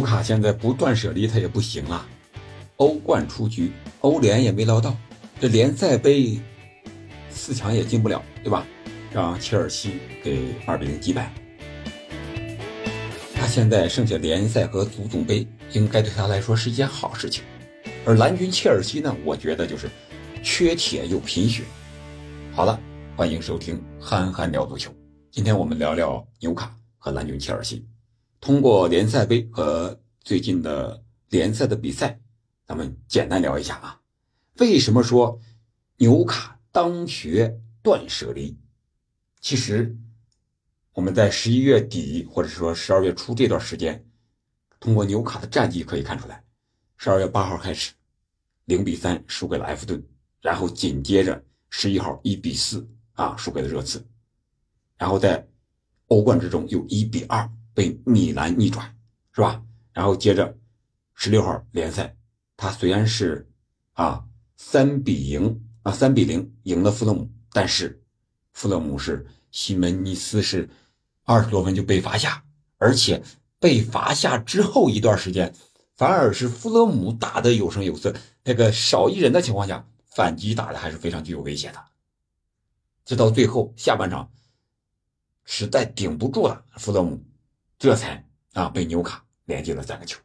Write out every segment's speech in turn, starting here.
纽卡现在不断舍离，他也不行啊。欧冠出局，欧联也没捞到，这联赛杯四强也进不了，对吧？让切尔西给二比零击败。他现在剩下联赛和足总杯，应该对他来说是一件好事情。而蓝军切尔西呢，我觉得就是缺铁又贫血。好了，欢迎收听憨憨聊足球。今天我们聊聊纽卡和蓝军切尔西。通过联赛杯和最近的联赛的比赛，咱们简单聊一下啊。为什么说纽卡当学断舍离？其实我们在十一月底或者说十二月初这段时间，通过纽卡的战绩可以看出来，十二月八号开始零比三输给了埃弗顿，然后紧接着十一号一比四啊输给了热刺，然后在欧冠之中又一比二。被米兰逆转，是吧？然后接着十六号联赛，他虽然是啊三比赢啊三比零赢了富勒姆，但是富勒姆是西门尼斯是二十多分就被罚下，而且被罚下之后一段时间，反而是富勒姆打的有声有色，那个少一人的情况下，反击打的还是非常具有威胁的。直到最后下半场实在顶不住了，富勒姆。这才啊被纽卡连进了三个球，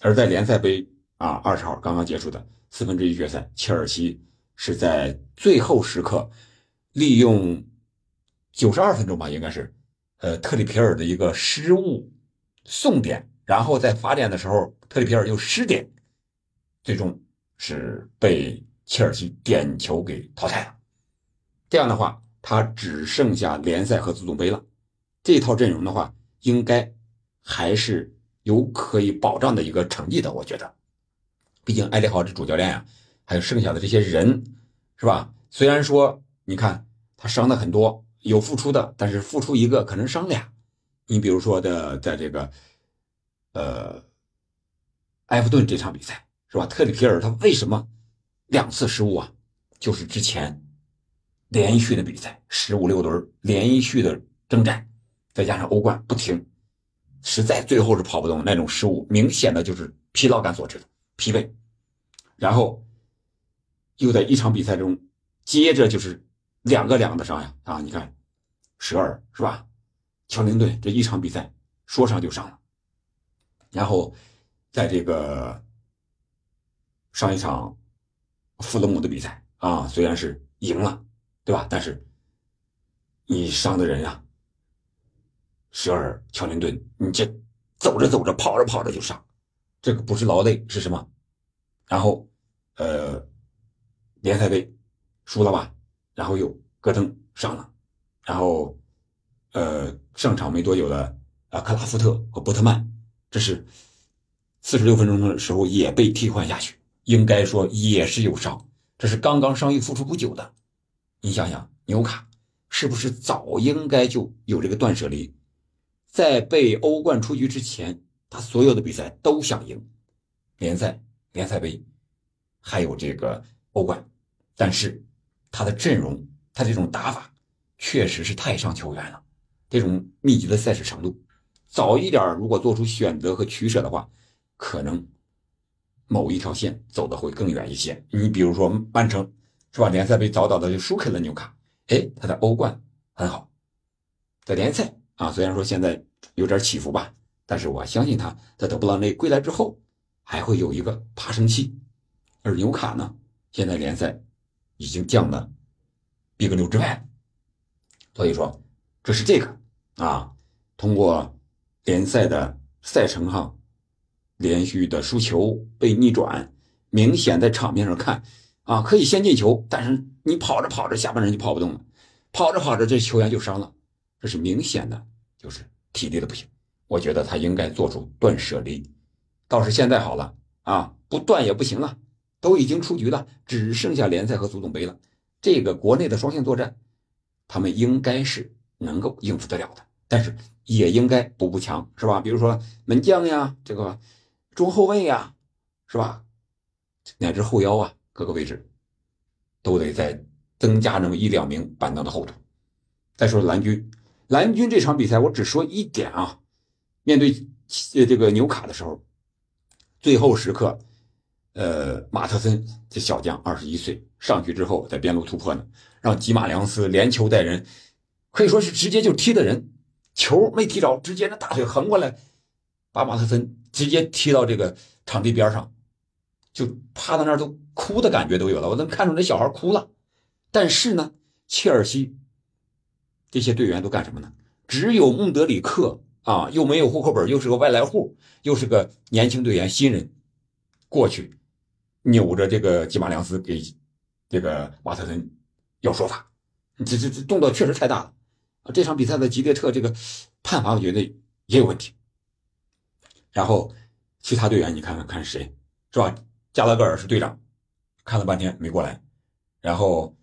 而在联赛杯啊二十号刚刚结束的四分之一决赛，切尔西是在最后时刻利用九十二分钟吧，应该是呃特里皮尔的一个失误送点，然后在罚点的时候特里皮尔又失点，最终是被切尔西点球给淘汰了。这样的话，他只剩下联赛和足总杯了。这套阵容的话。应该还是有可以保障的一个成绩的，我觉得，毕竟埃里豪这主教练呀，还有剩下的这些人，是吧？虽然说你看他伤的很多，有付出的，但是付出一个可能伤俩。你比如说的，在这个呃埃弗顿这场比赛，是吧？特里皮尔他为什么两次失误啊？就是之前连续的比赛十五六轮连续的征战。再加上欧冠不停，实在最后是跑不动，那种失误明显的就是疲劳感所致的疲惫。然后又在一场比赛中，接着就是两个两个的伤呀啊！你看，舍尔是吧？乔林顿这一场比赛说伤就伤了。然后在这个上一场富勒姆的比赛啊，虽然是赢了，对吧？但是你伤的人呀。舍尔、乔林顿，你这走着走着、跑着跑着就伤，这个不是劳累是什么？然后，呃，联赛杯输了吧？然后又戈登上了，然后，呃，上场没多久的啊，克拉夫特和波特曼，这是四十六分钟的时候也被替换下去，应该说也是有伤，这是刚刚伤愈复出不久的。你想想，纽卡是不是早应该就有这个断舍离？在被欧冠出局之前，他所有的比赛都想赢，联赛、联赛杯，还有这个欧冠，但是他的阵容，他这种打法，确实是太伤球员了。这种密集的赛事程度，早一点如果做出选择和取舍的话，可能某一条线走的会更远一些。你比如说曼城，是吧？联赛杯早早的就输给了纽卡，哎，他的欧冠很好，在联赛。啊，虽然说现在有点起伏吧，但是我相信他在德布劳内归来之后，还会有一个爬升期。而纽卡呢，现在联赛已经降了 Big 六之外，所以说这是这个啊，通过联赛的赛程上连续的输球被逆转，明显在场面上看啊，可以先进球，但是你跑着跑着下半场就跑不动了，跑着跑着这球员就伤了。这是明显的，就是体力的不行。我觉得他应该做出断舍离。倒是现在好了啊，不断也不行了，都已经出局了，只剩下联赛和足总杯了。这个国内的双线作战，他们应该是能够应付得了的，但是也应该补补强，是吧？比如说门将呀，这个中后卫呀，是吧？乃至后腰啊，各个位置都得再增加那么一两名板凳的厚度。再说蓝军。蓝军这场比赛，我只说一点啊，面对呃这个纽卡的时候，最后时刻，呃马特森这小将二十一岁上去之后在边路突破呢，让吉马良斯连球带人，可以说是直接就踢的人，球没踢着，直接那大腿横过来，把马特森直接踢到这个场地边上，就趴在那儿都哭的感觉都有了，我能看出那小孩哭了。但是呢，切尔西这些队员都干什么呢？只有穆德里克啊，又没有户口本，又是个外来户，又是个年轻队员新人，过去扭着这个吉马良斯给这个瓦特森要说法，这这这动作确实太大了！这场比赛的吉列特这个判罚，我觉得也有问题。然后其他队员你看看看谁是吧？加拉格尔是队长，看了半天没过来，然后。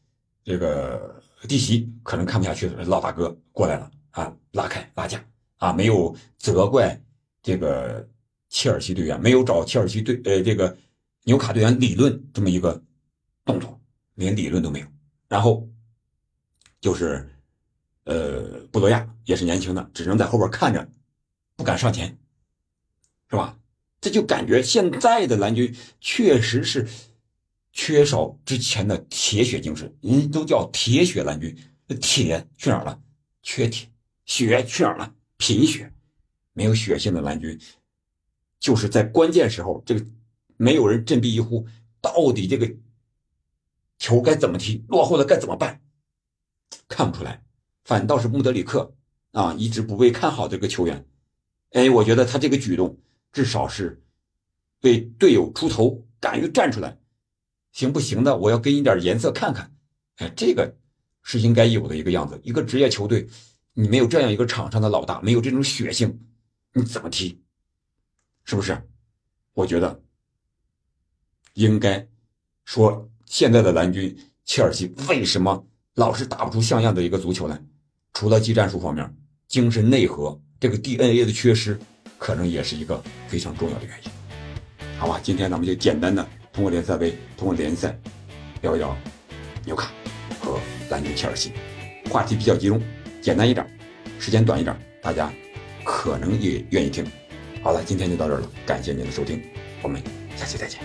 这个弟媳可能看不下去了，老大哥过来了啊，拉开拉架啊，没有责怪这个切尔西队员，没有找切尔西队呃这个纽卡队员理论这么一个动作，连理论都没有。然后就是呃布罗亚也是年轻的，只能在后边看着，不敢上前，是吧？这就感觉现在的蓝军确实是。缺少之前的铁血精神，人都叫铁血蓝军，铁去哪儿了？缺铁，血去哪儿了？贫血，没有血性的蓝军，就是在关键时候，这个没有人振臂一呼，到底这个球该怎么踢？落后了该怎么办？看不出来，反倒是穆德里克啊，一直不被看好这个球员，哎，我觉得他这个举动至少是为队友出头，敢于站出来。行不行的？我要给你点颜色看看。哎，这个是应该有的一个样子。一个职业球队，你没有这样一个场上的老大，没有这种血性，你怎么踢？是不是？我觉得应该说，现在的蓝军切尔西为什么老是打不出像样的一个足球来？除了技战术方面，精神内核这个 DNA 的缺失，可能也是一个非常重要的原因。好吧，今天咱们就简单的。通过联赛杯，通过联赛，聊一聊纽卡和蓝军切尔西，话题比较集中，简单一点，时间短一点，大家可能也愿意听。好了，今天就到这儿了，感谢您的收听，我们下期再见。